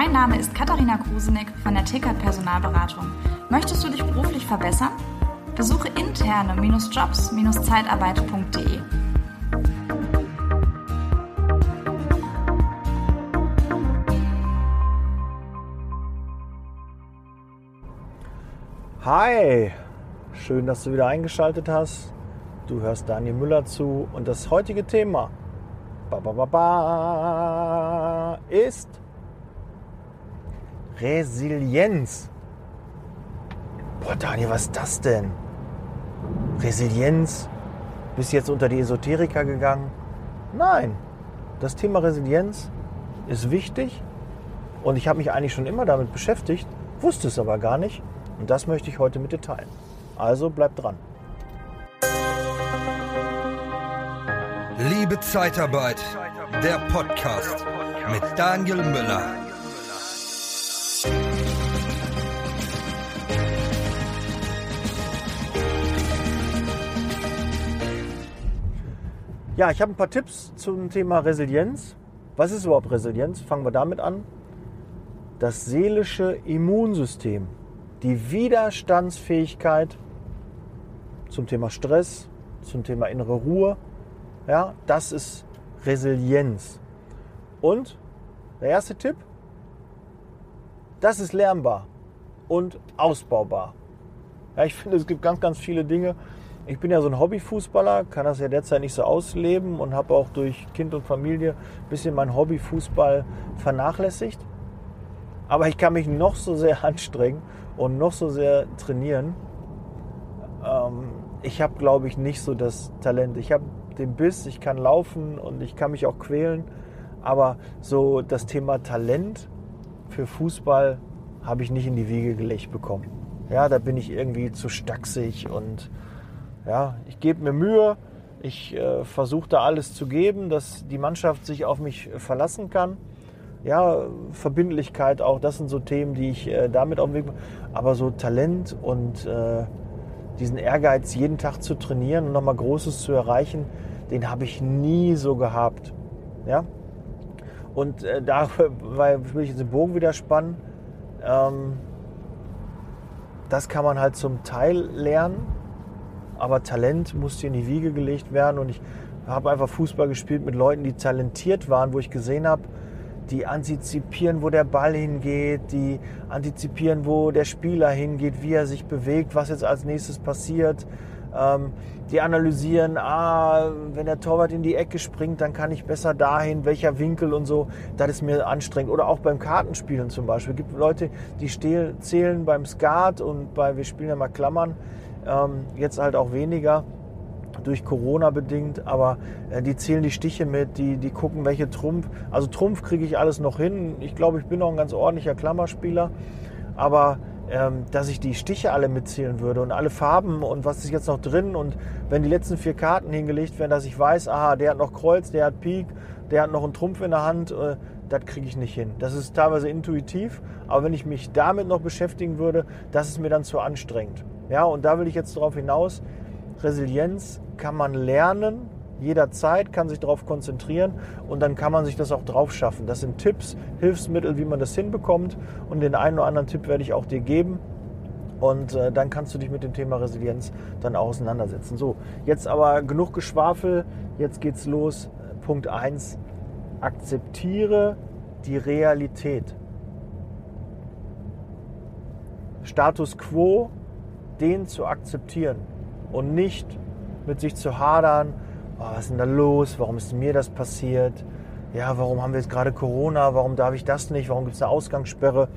Mein Name ist Katharina Krusenick von der Tickert Personalberatung. Möchtest du dich beruflich verbessern? Besuche interne-jobs-zeitarbeit.de. Hi, schön, dass du wieder eingeschaltet hast. Du hörst Daniel Müller zu und das heutige Thema ba, ba, ba, ist Resilienz. Boah, Daniel, was ist das denn? Resilienz? Bist jetzt unter die Esoteriker gegangen? Nein, das Thema Resilienz ist wichtig und ich habe mich eigentlich schon immer damit beschäftigt, wusste es aber gar nicht und das möchte ich heute mit dir teilen. Also bleib dran. Liebe Zeitarbeit, der Podcast mit Daniel Müller. Ja, ich habe ein paar Tipps zum Thema Resilienz. Was ist überhaupt Resilienz? Fangen wir damit an. Das seelische Immunsystem, die Widerstandsfähigkeit zum Thema Stress, zum Thema innere Ruhe. Ja, das ist Resilienz. Und der erste Tipp, das ist lernbar und ausbaubar. Ja, ich finde, es gibt ganz, ganz viele Dinge. Ich bin ja so ein Hobbyfußballer, kann das ja derzeit nicht so ausleben und habe auch durch Kind und Familie ein bisschen mein Hobbyfußball vernachlässigt. Aber ich kann mich noch so sehr anstrengen und noch so sehr trainieren. Ähm, ich habe, glaube ich, nicht so das Talent. Ich habe den Biss, ich kann laufen und ich kann mich auch quälen. Aber so das Thema Talent für Fußball habe ich nicht in die Wiege gelegt bekommen. Ja, da bin ich irgendwie zu stacksig und ja, ich gebe mir Mühe. Ich äh, versuche da alles zu geben, dass die Mannschaft sich auf mich verlassen kann. Ja, Verbindlichkeit auch, das sind so Themen, die ich äh, damit auf den Weg Aber so Talent und äh, diesen Ehrgeiz, jeden Tag zu trainieren und nochmal Großes zu erreichen, den habe ich nie so gehabt. Ja? Und äh, da weil, will ich jetzt den Bogen wieder spannen. Ähm, das kann man halt zum Teil lernen, aber Talent musste in die Wiege gelegt werden. Und ich habe einfach Fußball gespielt mit Leuten, die talentiert waren, wo ich gesehen habe, die antizipieren, wo der Ball hingeht, die antizipieren, wo der Spieler hingeht, wie er sich bewegt, was jetzt als nächstes passiert. Ähm, die analysieren, ah, wenn der Torwart in die Ecke springt, dann kann ich besser dahin, welcher Winkel und so. Das ist mir anstrengend. Oder auch beim Kartenspielen zum Beispiel. Es gibt Leute, die zählen beim Skat und bei, wir spielen ja mal Klammern, ähm, jetzt halt auch weniger durch Corona bedingt, aber äh, die zählen die Stiche mit, die, die gucken, welche Trumpf. Also Trumpf kriege ich alles noch hin. Ich glaube, ich bin auch ein ganz ordentlicher Klammerspieler, aber ähm, dass ich die Stiche alle mitzählen würde und alle Farben und was ist jetzt noch drin und wenn die letzten vier Karten hingelegt werden, dass ich weiß, aha, der hat noch Kreuz, der hat Pik, der hat noch einen Trumpf in der Hand, äh, das kriege ich nicht hin. Das ist teilweise intuitiv, aber wenn ich mich damit noch beschäftigen würde, das ist mir dann zu anstrengend. Ja, und da will ich jetzt darauf hinaus, Resilienz kann man lernen, jederzeit, kann sich darauf konzentrieren und dann kann man sich das auch drauf schaffen. Das sind Tipps, Hilfsmittel, wie man das hinbekommt und den einen oder anderen Tipp werde ich auch dir geben. Und äh, dann kannst du dich mit dem Thema Resilienz dann auseinandersetzen. So, jetzt aber genug Geschwafel, jetzt geht's los. Punkt 1, akzeptiere die Realität. Status quo, den zu akzeptieren und nicht mit sich zu hadern, oh, was ist denn da los, warum ist mir das passiert, ja, warum haben wir jetzt gerade Corona, warum darf ich das nicht, warum gibt es eine Ausgangssperre.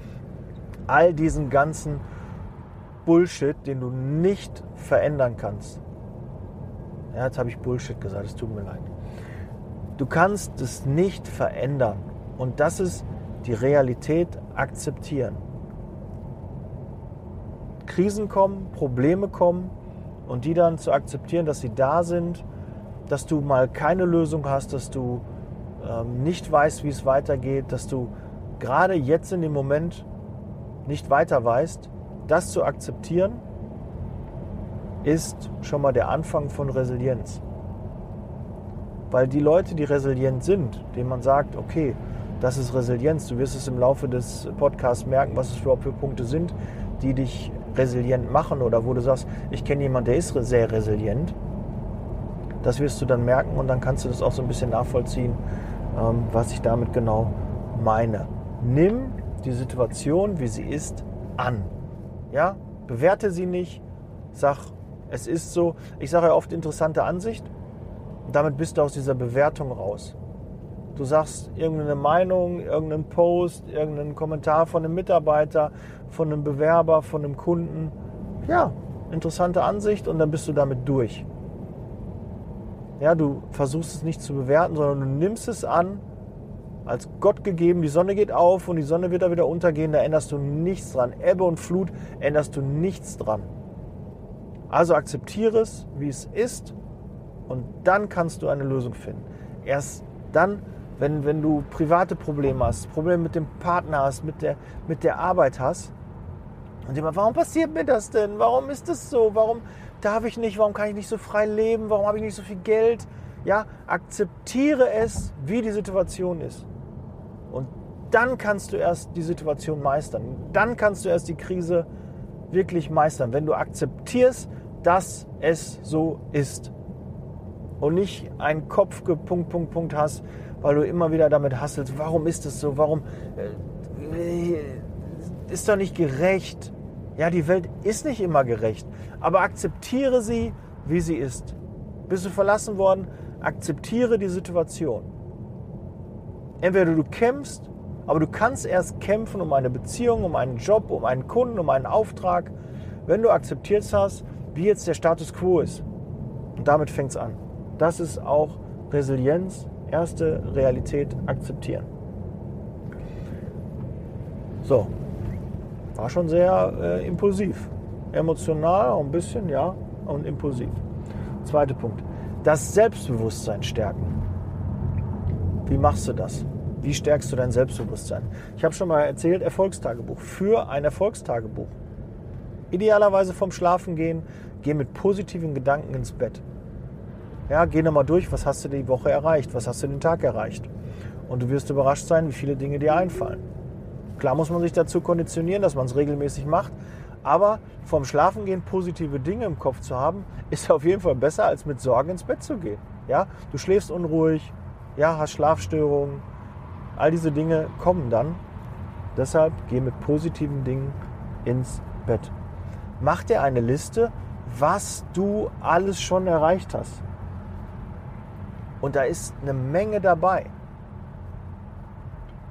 All diesen ganzen Bullshit, den du nicht verändern kannst. Ja, jetzt habe ich Bullshit gesagt, es tut mir leid. Du kannst es nicht verändern. Und das ist die Realität akzeptieren. Krisen kommen, Probleme kommen, und die dann zu akzeptieren, dass sie da sind, dass du mal keine Lösung hast, dass du ähm, nicht weißt, wie es weitergeht, dass du gerade jetzt in dem Moment nicht weiter weißt, das zu akzeptieren, ist schon mal der Anfang von Resilienz. Weil die Leute, die resilient sind, denen man sagt, okay, Das ist Resilienz. Du wirst es im Laufe des Podcasts merken, was es überhaupt für Punkte sind, die dich resilient machen oder wo du sagst, ich kenne jemanden, der ist sehr resilient. Das wirst du dann merken und dann kannst du das auch so ein bisschen nachvollziehen, ähm, was ich damit genau meine. Nimm die Situation, wie sie ist, an. Ja? Bewerte sie nicht. Sag, es ist so. Ich sage ja oft interessante Ansicht. damit bist du aus dieser Bewertung raus. Du sagst irgendeine Meinung, irgendeinen Post, irgendeinen Kommentar von einem Mitarbeiter, von einem Bewerber, von einem Kunden. Ja, interessante Ansicht und dann bist du damit durch. Ja, du versuchst es nicht zu bewerten, sondern du nimmst es an, als Gott gegeben. Die Sonne geht auf und die Sonne wird da wieder untergehen. Da änderst du nichts dran. Ebbe und Flut änderst du nichts dran. Also akzeptiere es, wie es ist und dann kannst du eine Lösung finden. Erst dann, wenn, wenn du private Probleme hast, Probleme mit dem Partner hast, mit der, mit der Arbeit hast und immer, warum passiert mir das denn? Warum ist das so? Warum darf ich nicht? Warum kann ich nicht so frei leben? Warum habe ich nicht so viel Geld? Ja, akzeptiere es, wie die Situation ist. Und dann kannst du erst die Situation meistern. Dann kannst du erst die Krise wirklich meistern, wenn du akzeptierst, dass es so ist. Und nicht einen Kopf Punkt, Punkt, Punkt hast, weil du immer wieder damit hasselst, warum ist es so, warum äh, ist doch nicht gerecht. Ja, die Welt ist nicht immer gerecht, aber akzeptiere sie, wie sie ist. Bist du verlassen worden? Akzeptiere die Situation. Entweder du kämpfst, aber du kannst erst kämpfen um eine Beziehung, um einen Job, um einen Kunden, um einen Auftrag, wenn du akzeptiert hast, wie jetzt der Status quo ist. Und damit fängt es an. Das ist auch Resilienz, erste Realität akzeptieren. So, war schon sehr äh, impulsiv. Emotional auch ein bisschen, ja, und impulsiv. Zweiter Punkt. Das Selbstbewusstsein stärken. Wie machst du das? Wie stärkst du dein Selbstbewusstsein? Ich habe schon mal erzählt, Erfolgstagebuch. Für ein Erfolgstagebuch. Idealerweise vom Schlafen gehen, geh mit positiven Gedanken ins Bett. Ja, geh nochmal durch, was hast du die Woche erreicht, was hast du den Tag erreicht. Und du wirst überrascht sein, wie viele Dinge dir einfallen. Klar muss man sich dazu konditionieren, dass man es regelmäßig macht. Aber vom Schlafengehen positive Dinge im Kopf zu haben, ist auf jeden Fall besser, als mit Sorgen ins Bett zu gehen. Ja, du schläfst unruhig, ja, hast Schlafstörungen. All diese Dinge kommen dann. Deshalb geh mit positiven Dingen ins Bett. Mach dir eine Liste, was du alles schon erreicht hast. Und da ist eine Menge dabei.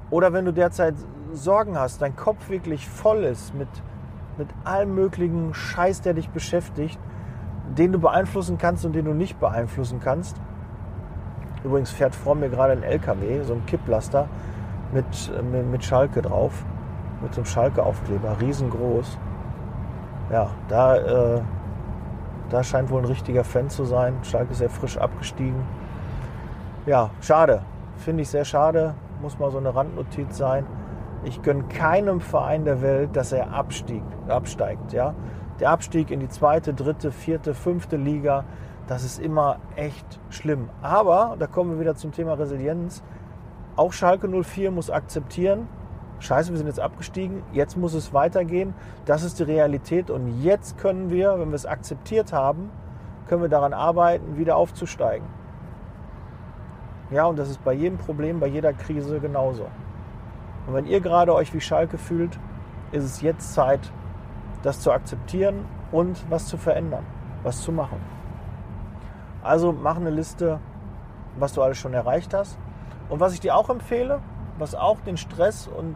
Oder wenn du derzeit Sorgen hast, dein Kopf wirklich voll ist mit, mit allem möglichen Scheiß, der dich beschäftigt, den du beeinflussen kannst und den du nicht beeinflussen kannst. Übrigens fährt vor mir gerade ein LKW, so ein Kipplaster mit, mit, mit Schalke drauf, mit so einem Schalke-Aufkleber, riesengroß. Ja, da, äh, da scheint wohl ein richtiger Fan zu sein. Schalke ist sehr frisch abgestiegen. Ja, schade. Finde ich sehr schade. Muss mal so eine Randnotiz sein. Ich gönne keinem Verein der Welt, dass er abstieg, absteigt. Ja? Der Abstieg in die zweite, dritte, vierte, fünfte Liga, das ist immer echt schlimm. Aber, da kommen wir wieder zum Thema Resilienz, auch Schalke 04 muss akzeptieren, scheiße, wir sind jetzt abgestiegen, jetzt muss es weitergehen. Das ist die Realität und jetzt können wir, wenn wir es akzeptiert haben, können wir daran arbeiten, wieder aufzusteigen. Ja, und das ist bei jedem Problem, bei jeder Krise genauso. Und wenn ihr gerade euch wie Schalke fühlt, ist es jetzt Zeit, das zu akzeptieren und was zu verändern, was zu machen. Also mach eine Liste, was du alles schon erreicht hast. Und was ich dir auch empfehle, was auch den Stress und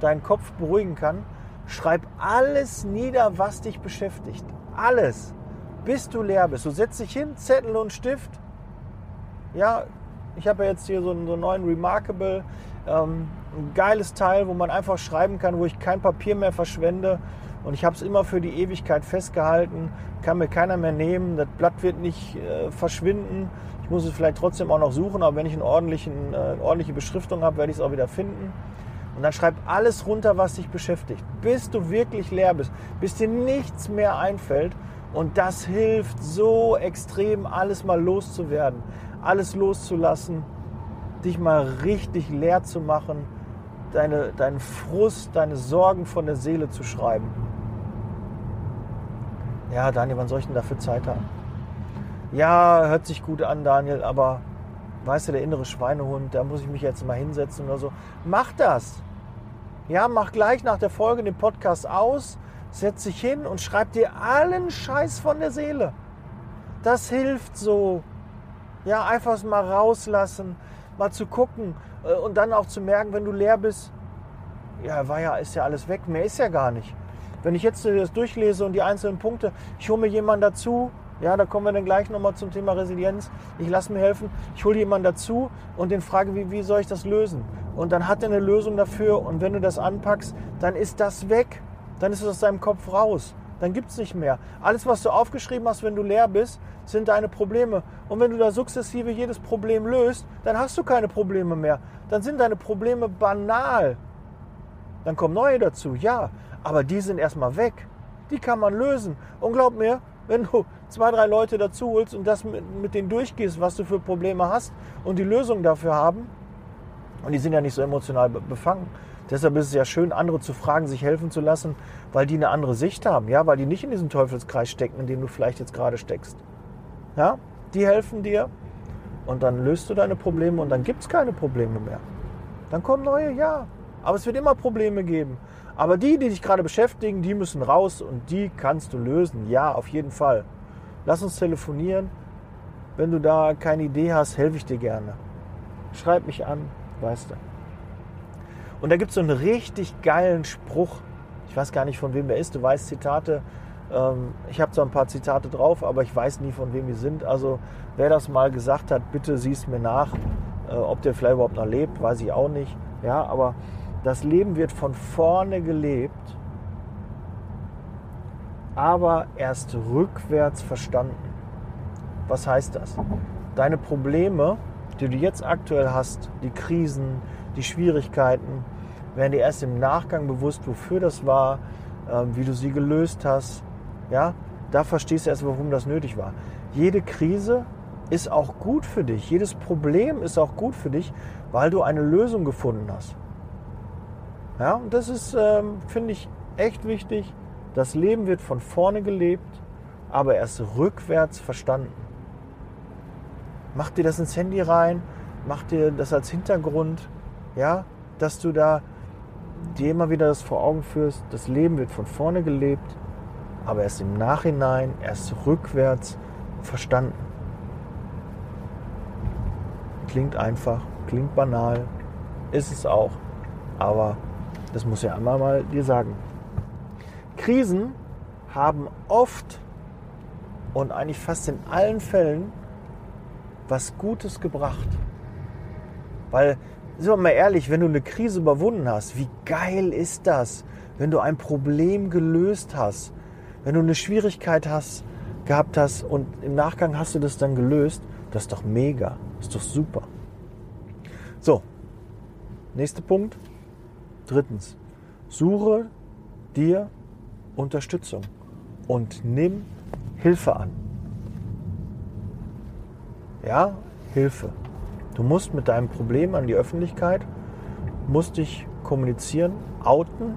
deinen Kopf beruhigen kann, schreib alles nieder, was dich beschäftigt. Alles. Bis du leer bist. Du setzt dich hin, Zettel und Stift. Ja, ich habe ja jetzt hier so einen, so einen neuen Remarkable ähm, ein geiles Teil, wo man einfach schreiben kann, wo ich kein Papier mehr verschwende. Und ich habe es immer für die Ewigkeit festgehalten, kann mir keiner mehr nehmen. Das Blatt wird nicht äh, verschwinden. Ich muss es vielleicht trotzdem auch noch suchen, aber wenn ich einen ordentlichen, äh, ordentliche Beschriftung habe, werde ich es auch wieder finden. Und dann schreib alles runter, was dich beschäftigt, bis du wirklich leer bist, bis dir nichts mehr einfällt. Und das hilft so extrem, alles mal loszuwerden, alles loszulassen dich mal richtig leer zu machen, deine, deinen Frust, deine Sorgen von der Seele zu schreiben. Ja, Daniel, wann soll ich denn dafür Zeit haben? Ja, hört sich gut an, Daniel, aber weißt du, der innere Schweinehund, da muss ich mich jetzt mal hinsetzen oder so. Mach das. Ja, mach gleich nach der Folge den Podcast aus, setz dich hin und schreib dir allen Scheiß von der Seele. Das hilft so. Ja, einfach mal rauslassen, mal zu gucken äh, und dann auch zu merken, wenn du leer bist, ja, war ja, ist ja alles weg, mehr ist ja gar nicht. Wenn ich jetzt das durchlese und die einzelnen Punkte, ich hole mir jemanden dazu, ja, da kommen wir dann gleich nochmal zum Thema Resilienz. Ich lasse mir helfen, ich hole jemanden dazu und den frage, wie, wie soll ich das lösen? Und dann hat er eine Lösung dafür und wenn du das anpackst, dann ist das weg. Dann ist es aus deinem Kopf raus. Dann gibt es nicht mehr. Alles, was du aufgeschrieben hast, wenn du leer bist, sind deine Probleme. Und wenn du da sukzessive jedes Problem löst, dann hast du keine Probleme mehr. Dann sind deine Probleme banal. Dann kommen neue dazu, ja. Aber die sind erstmal weg. Die kann man lösen. Und glaub mir, wenn du zwei, drei Leute dazu holst und das mit, mit denen durchgehst, was du für Probleme hast und die Lösung dafür haben, und die sind ja nicht so emotional befangen. Deshalb ist es ja schön, andere zu fragen, sich helfen zu lassen, weil die eine andere Sicht haben, ja, weil die nicht in diesem Teufelskreis stecken, in dem du vielleicht jetzt gerade steckst. Ja, die helfen dir und dann löst du deine Probleme und dann gibt es keine Probleme mehr. Dann kommen neue, ja. Aber es wird immer Probleme geben. Aber die, die dich gerade beschäftigen, die müssen raus und die kannst du lösen. Ja, auf jeden Fall. Lass uns telefonieren. Wenn du da keine Idee hast, helfe ich dir gerne. Schreib mich an, weißt du. Und da gibt es so einen richtig geilen Spruch. Ich weiß gar nicht, von wem der ist. Du weißt Zitate. Ähm, ich habe zwar ein paar Zitate drauf, aber ich weiß nie, von wem die sind. Also wer das mal gesagt hat, bitte siehst mir nach. Äh, ob der vielleicht überhaupt noch lebt, weiß ich auch nicht. Ja, aber das Leben wird von vorne gelebt, aber erst rückwärts verstanden. Was heißt das? Deine Probleme, die du jetzt aktuell hast, die Krisen, die Schwierigkeiten, werden dir erst im Nachgang bewusst, wofür das war, ähm, wie du sie gelöst hast. Ja, da verstehst du erst, warum das nötig war. Jede Krise ist auch gut für dich. Jedes Problem ist auch gut für dich, weil du eine Lösung gefunden hast. Ja, und das ist, ähm, finde ich, echt wichtig. Das Leben wird von vorne gelebt, aber erst rückwärts verstanden. Mach dir das ins Handy rein, mach dir das als Hintergrund, ja, dass du da dir immer wieder das vor Augen führst. Das Leben wird von vorne gelebt, aber erst im Nachhinein, erst rückwärts verstanden. Klingt einfach, klingt banal, ist es auch, aber das muss ja einmal mal dir sagen. Krisen haben oft und eigentlich fast in allen Fällen was Gutes gebracht. Weil, sind wir mal ehrlich, wenn du eine Krise überwunden hast, wie geil ist das? Wenn du ein Problem gelöst hast, wenn du eine Schwierigkeit hast, gehabt hast und im Nachgang hast du das dann gelöst, das ist doch mega, das ist doch super. So, nächster Punkt. Drittens, suche dir Unterstützung und nimm Hilfe an. Ja, Hilfe. Du musst mit deinem Problem an die Öffentlichkeit, musst dich kommunizieren, outen.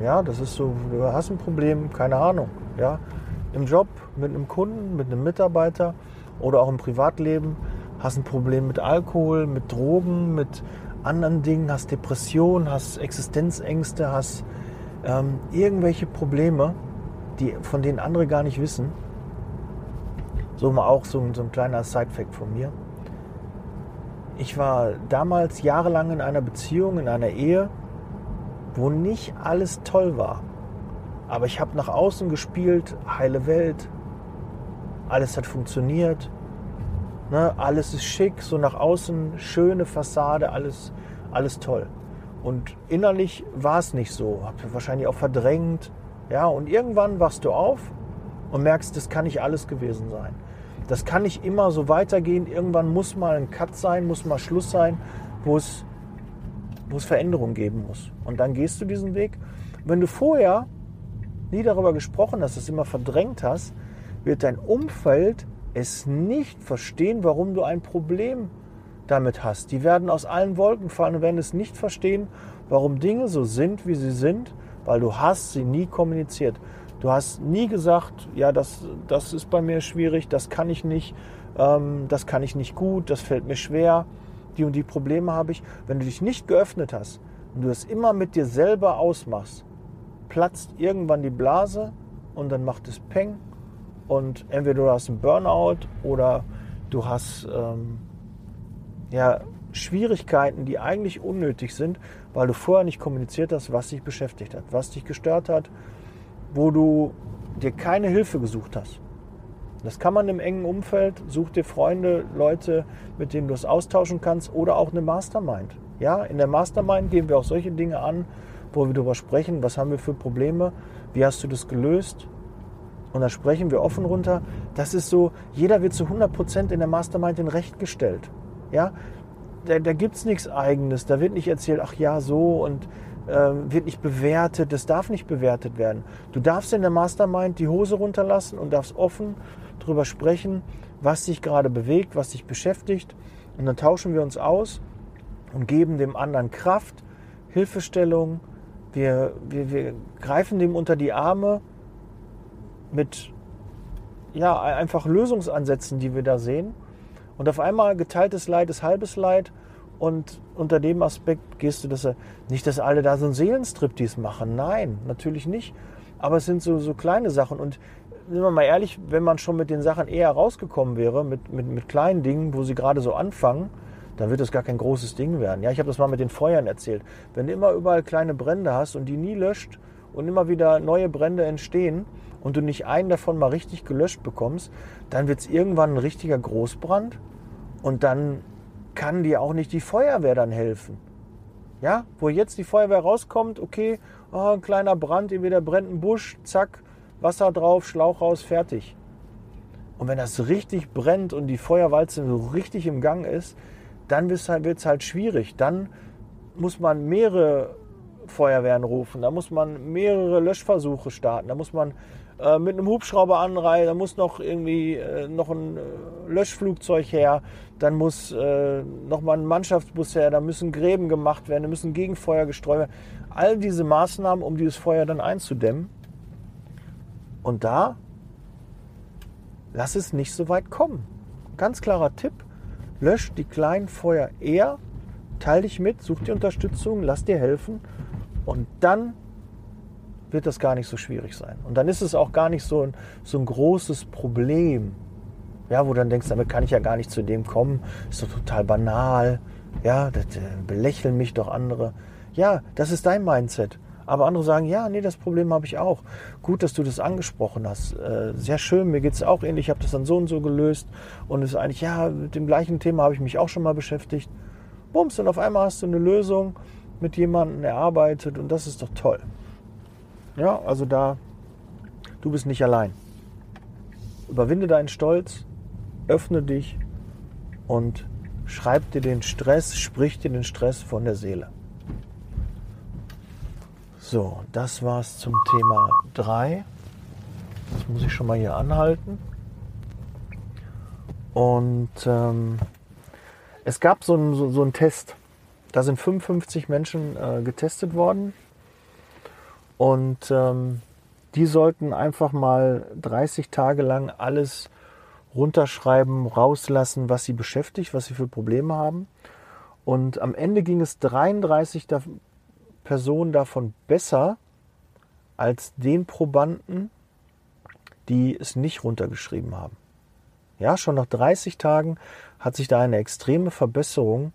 Ja, das ist so, du hast ein Problem, keine Ahnung. Ja, im Job, mit einem Kunden, mit einem Mitarbeiter oder auch im Privatleben hast ein Problem mit Alkohol, mit Drogen, mit anderen Dingen, hast Depressionen, hast Existenzängste, hast ähm, irgendwelche Probleme, die, von denen andere gar nicht wissen. So mal auch so, so ein kleiner Side-Fact von mir. Ich war damals jahrelang in einer Beziehung, in einer Ehe, wo nicht alles toll war. Aber ich habe nach außen gespielt, heile Welt, alles hat funktioniert, Ne, alles ist schick, so nach außen schöne Fassade, alles, alles toll. Und innerlich war es nicht so. Hab wahrscheinlich auch verdrängt. Ja, und irgendwann wachst du auf und merkst, das kann nicht alles gewesen sein. Das kann nicht immer so weitergehen. Irgendwann muss mal ein Cut sein, muss mal Schluss sein, wo es, wo es Veränderung geben muss. Und dann gehst du diesen Weg. Wenn du vorher nie darüber gesprochen hast, das immer verdrängt hast, wird dein Umfeld es nicht verstehen, warum du ein Problem damit hast, die werden aus allen Wolken fallen und werden es nicht verstehen, warum Dinge so sind, wie sie sind, weil du hast sie nie kommuniziert. Du hast nie gesagt, ja, das, das ist bei mir schwierig, das kann ich nicht, ähm, das kann ich nicht gut, das fällt mir schwer, die und die Probleme habe ich. Wenn du dich nicht geöffnet hast und du das immer mit dir selber ausmachst, platzt irgendwann die Blase und dann macht es Peng und entweder du hast einen Burnout oder du hast ähm, ja, Schwierigkeiten, die eigentlich unnötig sind, weil du vorher nicht kommuniziert hast, was dich beschäftigt hat, was dich gestört hat, wo du dir keine Hilfe gesucht hast. Das kann man im engen Umfeld. Such dir Freunde, Leute, mit denen du es austauschen kannst oder auch eine Mastermind. Ja, in der Mastermind gehen wir auch solche Dinge an, wo wir darüber sprechen, was haben wir für Probleme, wie hast du das gelöst. Und da sprechen wir offen runter. Das ist so, jeder wird zu 100% in der Mastermind in Recht gestellt. Ja, da, da gibt es nichts Eigenes. Da wird nicht erzählt, ach ja, so und wird nicht bewertet. Das darf nicht bewertet werden. Du darfst in der Mastermind die Hose runterlassen und darfst offen darüber sprechen, was dich gerade bewegt, was dich beschäftigt. Und dann tauschen wir uns aus und geben dem anderen Kraft, Hilfestellung. Wir, wir, wir greifen dem unter die Arme mit ja, einfach Lösungsansätzen, die wir da sehen. Und auf einmal geteiltes Leid ist halbes Leid. Und unter dem Aspekt gehst du das nicht, dass alle da so einen Seelenstriptease machen. Nein, natürlich nicht. Aber es sind so, so kleine Sachen. Und sind wir mal ehrlich, wenn man schon mit den Sachen eher rausgekommen wäre, mit, mit, mit kleinen Dingen, wo sie gerade so anfangen, dann wird das gar kein großes Ding werden. Ja, ich habe das mal mit den Feuern erzählt. Wenn du immer überall kleine Brände hast und die nie löscht und immer wieder neue Brände entstehen und du nicht einen davon mal richtig gelöscht bekommst, dann wird es irgendwann ein richtiger Großbrand und dann kann dir auch nicht die Feuerwehr dann helfen. Ja, wo jetzt die Feuerwehr rauskommt, okay, oh, ein kleiner Brand, entweder brennt ein Busch, zack, Wasser drauf, Schlauch raus, fertig. Und wenn das richtig brennt und die Feuerwalze so richtig im Gang ist, dann wird es halt, halt schwierig. Dann muss man mehrere Feuerwehren rufen, da muss man mehrere Löschversuche starten, da muss man äh, mit einem Hubschrauber anreihen, da muss noch irgendwie äh, noch ein äh, Löschflugzeug her, dann muss äh, noch mal ein Mannschaftsbus her, da müssen Gräben gemacht werden, da müssen Gegenfeuer gestreut werden. All diese Maßnahmen, um dieses Feuer dann einzudämmen. Und da lass es nicht so weit kommen. Ganz klarer Tipp, lösch die kleinen Feuer eher, teil dich mit, such dir Unterstützung, lass dir helfen und dann wird das gar nicht so schwierig sein. Und dann ist es auch gar nicht so ein, so ein großes Problem. Ja, wo du dann denkst, damit kann ich ja gar nicht zu dem kommen, ist doch total banal. Ja, das äh, belächeln mich doch andere. Ja, das ist dein Mindset. Aber andere sagen, ja, nee, das Problem habe ich auch. Gut, dass du das angesprochen hast. Äh, sehr schön, mir geht es auch ähnlich. Ich habe das dann so und so gelöst. Und es ist eigentlich, ja, mit dem gleichen Thema habe ich mich auch schon mal beschäftigt. Bums, und auf einmal hast du eine Lösung mit jemandem erarbeitet und das ist doch toll. Ja, also da, du bist nicht allein. Überwinde deinen Stolz, öffne dich und schreib dir den Stress, sprich dir den Stress von der Seele. So, das war's zum Thema 3. Das muss ich schon mal hier anhalten. Und ähm, es gab so einen, so, so Test. Da sind 55 Menschen äh, getestet worden. Und ähm, die sollten einfach mal 30 Tage lang alles runterschreiben, rauslassen, was sie beschäftigt, was sie für Probleme haben. Und am Ende ging es 33 Personen davon besser als den Probanden, die es nicht runtergeschrieben haben. Ja, schon nach 30 Tagen hat sich da eine extreme Verbesserung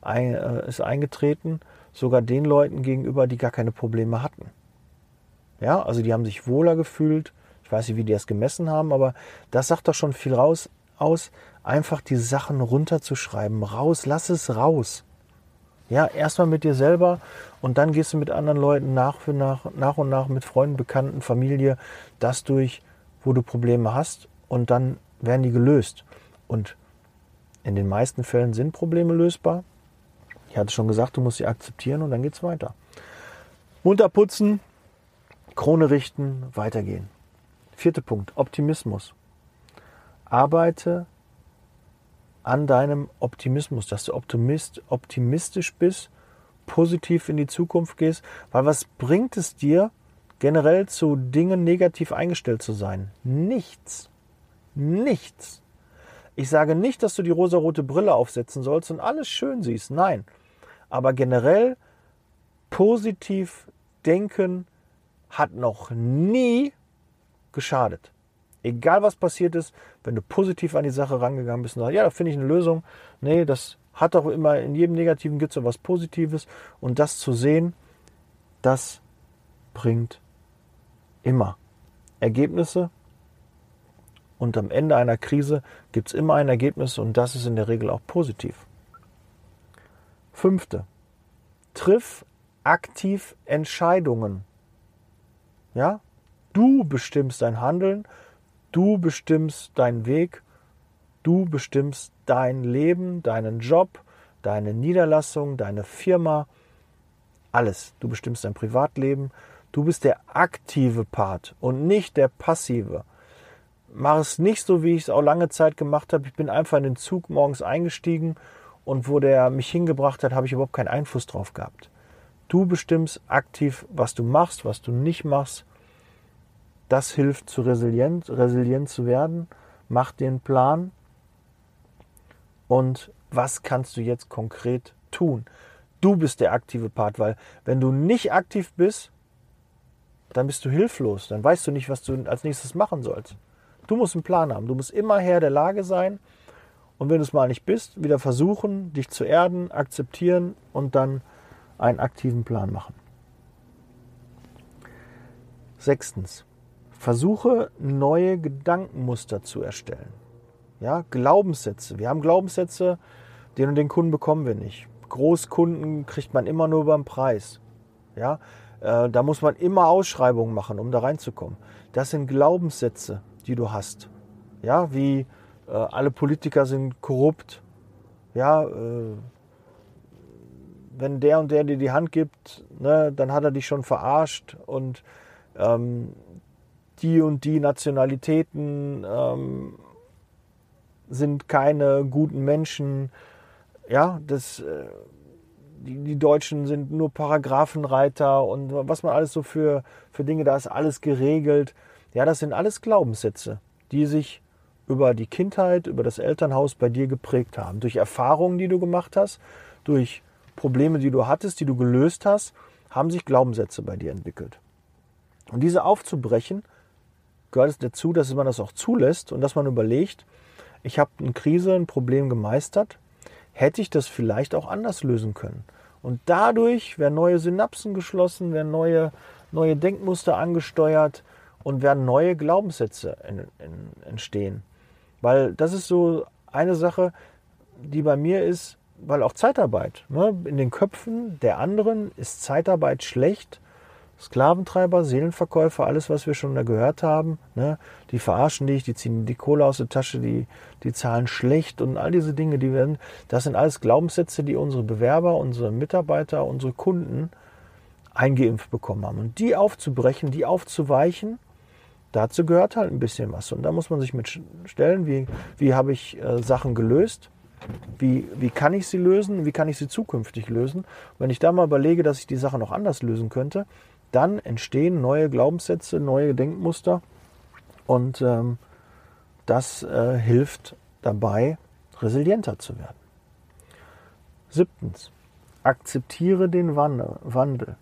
ein, äh, ist eingetreten, sogar den Leuten gegenüber, die gar keine Probleme hatten. Ja, also die haben sich wohler gefühlt. Ich weiß nicht, wie die das gemessen haben, aber das sagt doch schon viel raus aus, einfach die Sachen runterzuschreiben. Raus, lass es raus. Ja, erstmal mit dir selber und dann gehst du mit anderen Leuten nach, für nach, nach und nach mit Freunden, Bekannten, Familie das durch, wo du Probleme hast und dann werden die gelöst. Und in den meisten Fällen sind Probleme lösbar. Ich hatte schon gesagt, du musst sie akzeptieren und dann geht es weiter. Munter putzen, Krone richten, weitergehen. Vierter Punkt, Optimismus. Arbeite an deinem Optimismus, dass du optimist, optimistisch bist, positiv in die Zukunft gehst, weil was bringt es dir, generell zu Dingen negativ eingestellt zu sein? Nichts. Nichts. Ich sage nicht, dass du die rosarote Brille aufsetzen sollst und alles schön siehst. Nein. Aber generell positiv denken hat noch nie geschadet. Egal was passiert ist, wenn du positiv an die Sache rangegangen bist und sagst, ja, da finde ich eine Lösung. Nee, das hat doch immer, in jedem Negativen gibt es was Positives. Und das zu sehen, das bringt immer Ergebnisse. Und am Ende einer Krise gibt es immer ein Ergebnis und das ist in der Regel auch positiv. Fünfte, triff aktiv Entscheidungen. Ja? Du bestimmst dein Handeln, du bestimmst deinen Weg, du bestimmst dein Leben, deinen Job, deine Niederlassung, deine Firma, alles. Du bestimmst dein Privatleben. Du bist der aktive Part und nicht der passive. Mach es nicht so, wie ich es auch lange Zeit gemacht habe. Ich bin einfach in den Zug morgens eingestiegen und wo der mich hingebracht hat, habe ich überhaupt keinen Einfluss drauf gehabt. Du bestimmst aktiv, was du machst, was du nicht machst. Das hilft zu resilient, resilient zu werden. Mach einen Plan und was kannst du jetzt konkret tun? Du bist der aktive Part, weil wenn du nicht aktiv bist, dann bist du hilflos. Dann weißt du nicht, was du als nächstes machen sollst. Du musst einen Plan haben. Du musst immer Herr der Lage sein. Und wenn du es mal nicht bist, wieder versuchen, dich zu erden, akzeptieren und dann einen aktiven Plan machen. Sechstens. Versuche neue Gedankenmuster zu erstellen. Ja, Glaubenssätze. Wir haben Glaubenssätze, den und den Kunden bekommen wir nicht. Großkunden kriegt man immer nur beim Preis. Ja, äh, da muss man immer Ausschreibungen machen, um da reinzukommen. Das sind Glaubenssätze, die du hast. Ja, wie äh, alle Politiker sind korrupt. Ja, äh, wenn der und der dir die Hand gibt, ne, dann hat er dich schon verarscht und ähm, die und die Nationalitäten ähm, sind keine guten Menschen. Ja, das, äh, die, die Deutschen sind nur Paragraphenreiter und was man alles so für, für Dinge, da ist alles geregelt. Ja, das sind alles Glaubenssätze, die sich über die Kindheit, über das Elternhaus bei dir geprägt haben. Durch Erfahrungen, die du gemacht hast, durch Probleme, die du hattest, die du gelöst hast, haben sich Glaubenssätze bei dir entwickelt. Und diese aufzubrechen, gehört es dazu, dass man das auch zulässt und dass man überlegt, ich habe eine Krise, ein Problem gemeistert, hätte ich das vielleicht auch anders lösen können. Und dadurch werden neue Synapsen geschlossen, werden neue, neue Denkmuster angesteuert und werden neue Glaubenssätze in, in, entstehen. Weil das ist so eine Sache, die bei mir ist, weil auch Zeitarbeit, ne, in den Köpfen der anderen ist Zeitarbeit schlecht Sklaventreiber, Seelenverkäufer, alles, was wir schon da gehört haben, ne? die verarschen dich, die ziehen die Kohle aus der Tasche, die, die zahlen schlecht und all diese Dinge, die werden, das sind alles Glaubenssätze, die unsere Bewerber, unsere Mitarbeiter, unsere Kunden eingeimpft bekommen haben. Und die aufzubrechen, die aufzuweichen, dazu gehört halt ein bisschen was. Und da muss man sich mit stellen, wie, wie habe ich äh, Sachen gelöst, wie, wie kann ich sie lösen, wie kann ich sie zukünftig lösen. Wenn ich da mal überlege, dass ich die Sache noch anders lösen könnte, dann entstehen neue Glaubenssätze, neue Denkmuster und ähm, das äh, hilft dabei, resilienter zu werden. Siebtens, akzeptiere den Wandel.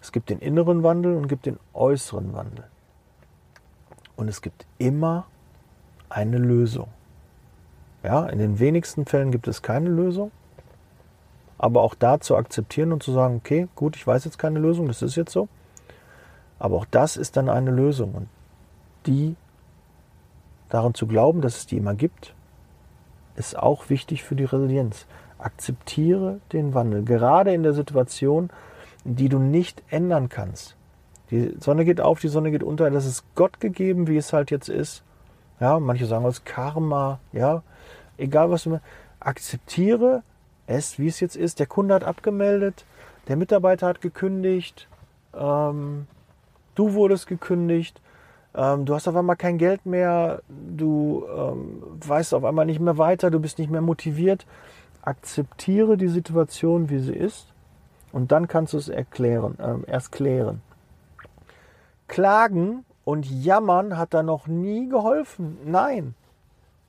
Es gibt den inneren Wandel und gibt den äußeren Wandel. Und es gibt immer eine Lösung. Ja, in den wenigsten Fällen gibt es keine Lösung aber auch da zu akzeptieren und zu sagen, okay, gut, ich weiß jetzt keine Lösung, das ist jetzt so. Aber auch das ist dann eine Lösung. Und die daran zu glauben, dass es die immer gibt, ist auch wichtig für die Resilienz. Akzeptiere den Wandel, gerade in der Situation, die du nicht ändern kannst. Die Sonne geht auf, die Sonne geht unter, das ist Gott gegeben, wie es halt jetzt ist. Ja, manche sagen als Karma, ja, egal was du akzeptiere es, wie es jetzt ist. Der Kunde hat abgemeldet, der Mitarbeiter hat gekündigt, ähm, du wurdest gekündigt. Ähm, du hast auf einmal kein Geld mehr, du ähm, weißt auf einmal nicht mehr weiter, du bist nicht mehr motiviert. Akzeptiere die Situation, wie sie ist und dann kannst du es erklären, äh, erst klären. Klagen und jammern hat da noch nie geholfen. Nein.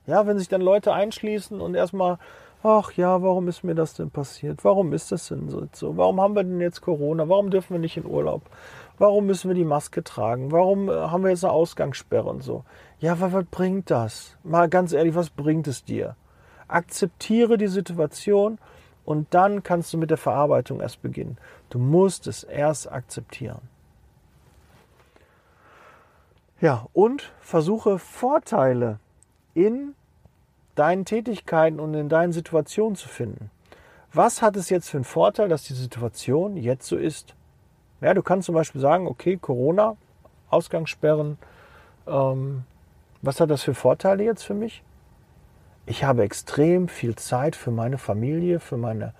Ja, wenn sich dann Leute einschließen und erstmal, ach ja, warum ist mir das denn passiert? Warum ist das denn so? Warum haben wir denn jetzt Corona? Warum dürfen wir nicht in Urlaub? Warum müssen wir die Maske tragen? Warum äh, haben wir jetzt eine Ausgangssperre und so? Ja, was, was bringt das? Mal ganz ehrlich, was bringt es dir? Akzeptiere die Situation und dann kannst du mit der Verarbeitung erst beginnen. Du musst es erst akzeptieren. Ja, und versuche Vorteile in deinen Tätigkeiten und in deinen Situationen zu finden. Was hat es jetzt für einen Vorteil, dass die Situation jetzt so ist? Ja, du kannst zum Beispiel sagen, okay, Corona, Ausgangssperren, ähm, was hat das für Vorteile jetzt für mich? Ich habe extrem viel Zeit für meine Familie, für meine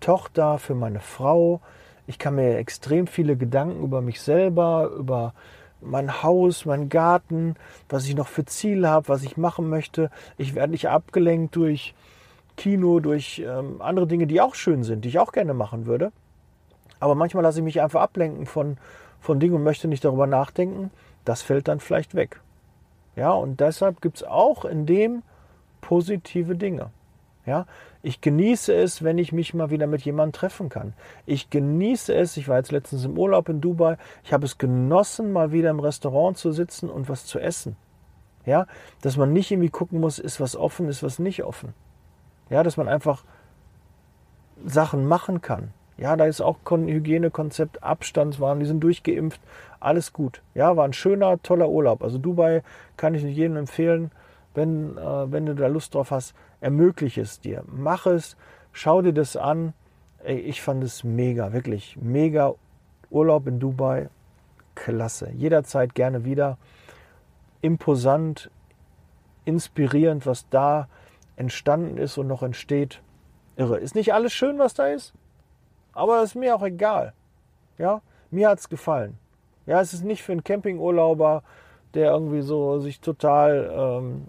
Tochter, für meine Frau. Ich kann mir extrem viele Gedanken über mich selber, über mein Haus, mein Garten, was ich noch für Ziele habe, was ich machen möchte. Ich werde nicht abgelenkt durch Kino, durch ähm, andere Dinge, die auch schön sind, die ich auch gerne machen würde. Aber manchmal lasse ich mich einfach ablenken von, von Dingen und möchte nicht darüber nachdenken. Das fällt dann vielleicht weg. Ja, und deshalb gibt es auch in dem positive Dinge. Ja, ich genieße es, wenn ich mich mal wieder mit jemandem treffen kann. Ich genieße es, ich war jetzt letztens im Urlaub in Dubai, ich habe es genossen, mal wieder im Restaurant zu sitzen und was zu essen. Ja, dass man nicht irgendwie gucken muss, ist was offen, ist was nicht offen. Ja, dass man einfach Sachen machen kann. Ja, da ist auch Hygienekonzept, Abstandswahn, die sind durchgeimpft, alles gut. Ja, war ein schöner, toller Urlaub. Also Dubai kann ich nicht jedem empfehlen, wenn, äh, wenn du da Lust drauf hast ermögliche es dir. Mach es, schau dir das an. Ey, ich fand es mega, wirklich mega. Urlaub in Dubai, klasse. Jederzeit gerne wieder. Imposant, inspirierend, was da entstanden ist und noch entsteht. Irre. Ist nicht alles schön, was da ist, aber ist mir auch egal. Ja, mir hat es gefallen. Ja, es ist nicht für einen Campingurlauber, der irgendwie so sich total ähm,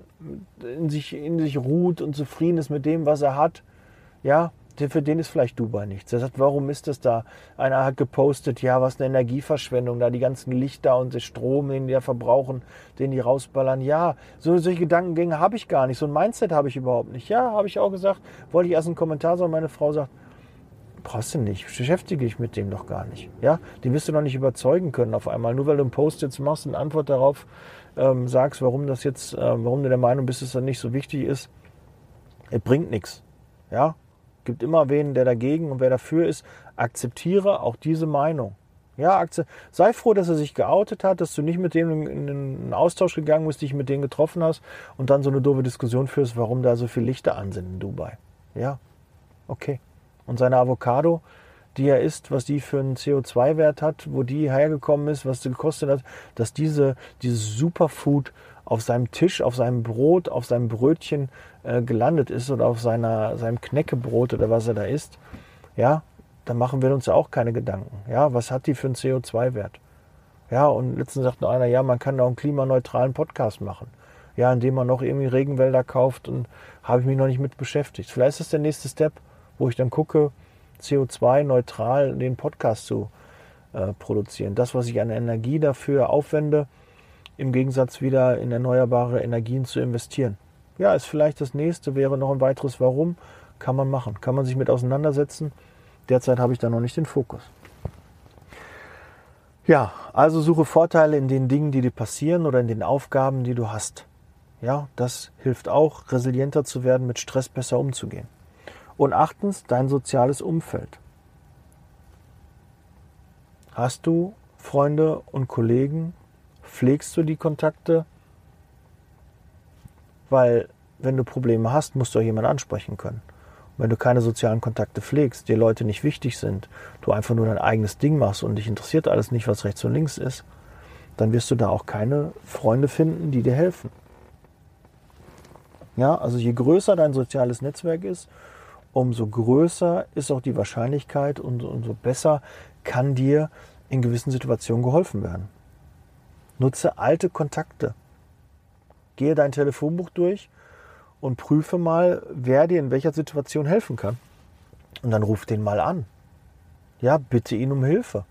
in, sich, in sich ruht und zufrieden ist mit dem, was er hat, ja, für den ist vielleicht Dubai nichts. Er sagt, warum ist das da? Einer hat gepostet, ja, was eine Energieverschwendung, da die ganzen Lichter und der Strom, den die da verbrauchen, den die rausballern. Ja, so, solche Gedankengänge habe ich gar nicht. So ein Mindset habe ich überhaupt nicht. Ja, habe ich auch gesagt. Wollte ich erst einen Kommentar sagen, meine Frau sagt, brauchst du nicht, beschäftige dich mit dem doch gar nicht. Ja, die wirst du noch nicht überzeugen können auf einmal. Nur weil du einen Post jetzt machst und Antwort darauf ähm, sagst, warum das jetzt, äh, warum du der Meinung bist, dass das nicht so wichtig ist, es bringt nichts. Ja, gibt immer wen, der dagegen und wer dafür ist. Akzeptiere auch diese Meinung. Ja, sei froh, dass er sich geoutet hat, dass du nicht mit dem in einen Austausch gegangen bist, dich mit denen getroffen hast und dann so eine doofe Diskussion führst, warum da so viele Lichter an sind in Dubai. Ja, okay und seine Avocado, die er isst, was die für einen CO2-Wert hat, wo die hergekommen ist, was sie gekostet hat, dass diese, dieses Superfood auf seinem Tisch, auf seinem Brot, auf seinem Brötchen äh, gelandet ist oder auf seiner, seinem Knäckebrot oder was er da isst, ja, dann machen wir uns ja auch keine Gedanken. Ja, was hat die für einen CO2-Wert? Ja, und letztens sagt noch einer, ja, man kann da einen klimaneutralen Podcast machen. Ja, indem man noch irgendwie Regenwälder kauft und habe ich mich noch nicht mit beschäftigt. Vielleicht ist das der nächste Step wo ich dann gucke, CO2-neutral den Podcast zu äh, produzieren. Das, was ich an Energie dafür aufwende, im Gegensatz wieder in erneuerbare Energien zu investieren. Ja, ist vielleicht das nächste, wäre noch ein weiteres Warum, kann man machen, kann man sich mit auseinandersetzen. Derzeit habe ich da noch nicht den Fokus. Ja, also suche Vorteile in den Dingen, die dir passieren oder in den Aufgaben, die du hast. Ja, das hilft auch, resilienter zu werden, mit Stress besser umzugehen. Und achtens, dein soziales Umfeld. Hast du Freunde und Kollegen? Pflegst du die Kontakte? Weil wenn du Probleme hast, musst du auch jemanden ansprechen können. Und wenn du keine sozialen Kontakte pflegst, dir Leute nicht wichtig sind, du einfach nur dein eigenes Ding machst und dich interessiert alles nicht, was rechts und links ist, dann wirst du da auch keine Freunde finden, die dir helfen. Ja, also je größer dein soziales Netzwerk ist, umso größer ist auch die Wahrscheinlichkeit und umso besser kann dir in gewissen Situationen geholfen werden. Nutze alte Kontakte. Gehe dein Telefonbuch durch und prüfe mal, wer dir in welcher Situation helfen kann. Und dann ruf den mal an. Ja, bitte ihn um Hilfe.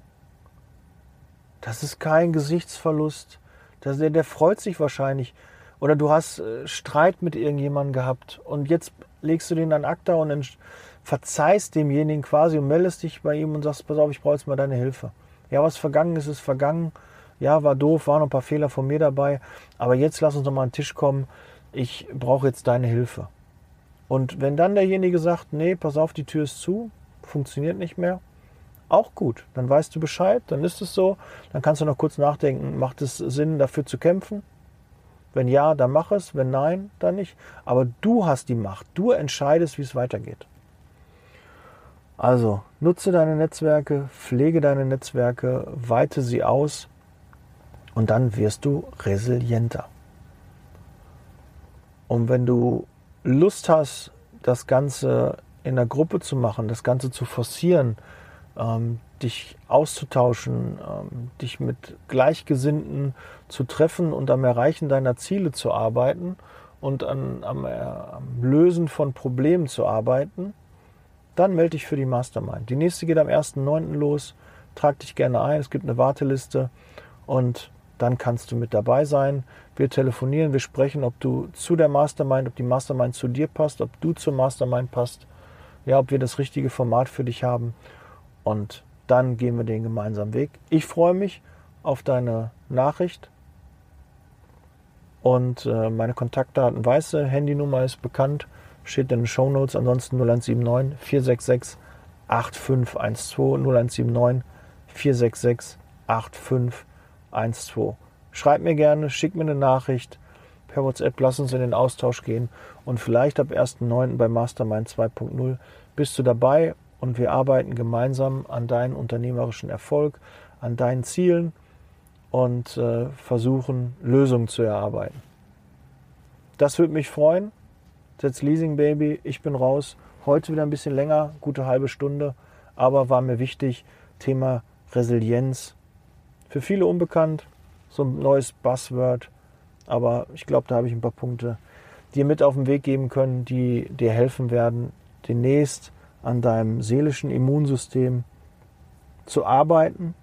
Das ist kein Gesichtsverlust. Das, der, der freut sich wahrscheinlich. Oder du hast äh, Streit mit irgendjemandem gehabt und jetzt legst du den an Akta und verzeihst demjenigen quasi und meldest dich bei ihm und sagst, pass auf, ich brauche jetzt mal deine Hilfe. Ja, was vergangen ist, ist vergangen. Ja, war doof, waren ein paar Fehler von mir dabei. Aber jetzt lass uns noch mal an den Tisch kommen. Ich brauche jetzt deine Hilfe. Und wenn dann derjenige sagt, nee, pass auf, die Tür ist zu, funktioniert nicht mehr, auch gut. Dann weißt du Bescheid, dann ist es so. Dann kannst du noch kurz nachdenken, macht es Sinn, dafür zu kämpfen? Wenn ja, dann mach es. Wenn nein, dann nicht. Aber du hast die Macht. Du entscheidest, wie es weitergeht. Also nutze deine Netzwerke, pflege deine Netzwerke, weite sie aus und dann wirst du resilienter. Und wenn du Lust hast, das Ganze in der Gruppe zu machen, das Ganze zu forcieren, ähm, dich auszutauschen, ähm, dich mit Gleichgesinnten zu treffen und am Erreichen deiner Ziele zu arbeiten und an, am, äh, am Lösen von Problemen zu arbeiten, dann melde dich für die Mastermind. Die nächste geht am 1.9. los. Trag dich gerne ein. Es gibt eine Warteliste und dann kannst du mit dabei sein. Wir telefonieren, wir sprechen, ob du zu der Mastermind, ob die Mastermind zu dir passt, ob du zur Mastermind passt, ja, ob wir das richtige Format für dich haben. Und dann gehen wir den gemeinsamen Weg. Ich freue mich auf deine Nachricht. Und äh, meine Kontaktdaten weiße, Handynummer ist bekannt steht in den Show Notes. Ansonsten 0179 466 8512 0179 466 8512. Schreib mir gerne, schick mir eine Nachricht per WhatsApp, lass uns in den Austausch gehen und vielleicht ab 1.9. bei Mastermind 2.0 bist du dabei und wir arbeiten gemeinsam an deinem unternehmerischen Erfolg, an deinen Zielen und äh, versuchen Lösungen zu erarbeiten. Das würde mich freuen. That's Leasing Baby, ich bin raus. Heute wieder ein bisschen länger, gute halbe Stunde, aber war mir wichtig, Thema Resilienz. Für viele unbekannt, so ein neues Buzzword, aber ich glaube, da habe ich ein paar Punkte, dir mit auf den Weg geben können, die dir helfen werden, demnächst an deinem seelischen Immunsystem zu arbeiten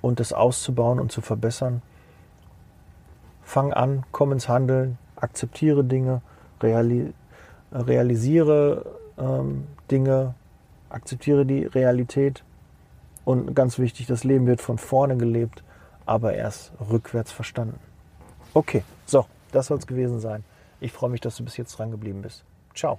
und es auszubauen und zu verbessern. Fang an, komm ins Handeln, akzeptiere Dinge reali realisiere ähm, Dinge, akzeptiere die Realität und ganz wichtig, das Leben wird von vorne gelebt, aber erst rückwärts verstanden. Okay, so, das soll es gewesen sein. Ich freue mich, dass du bis jetzt dran geblieben bist. Ciao.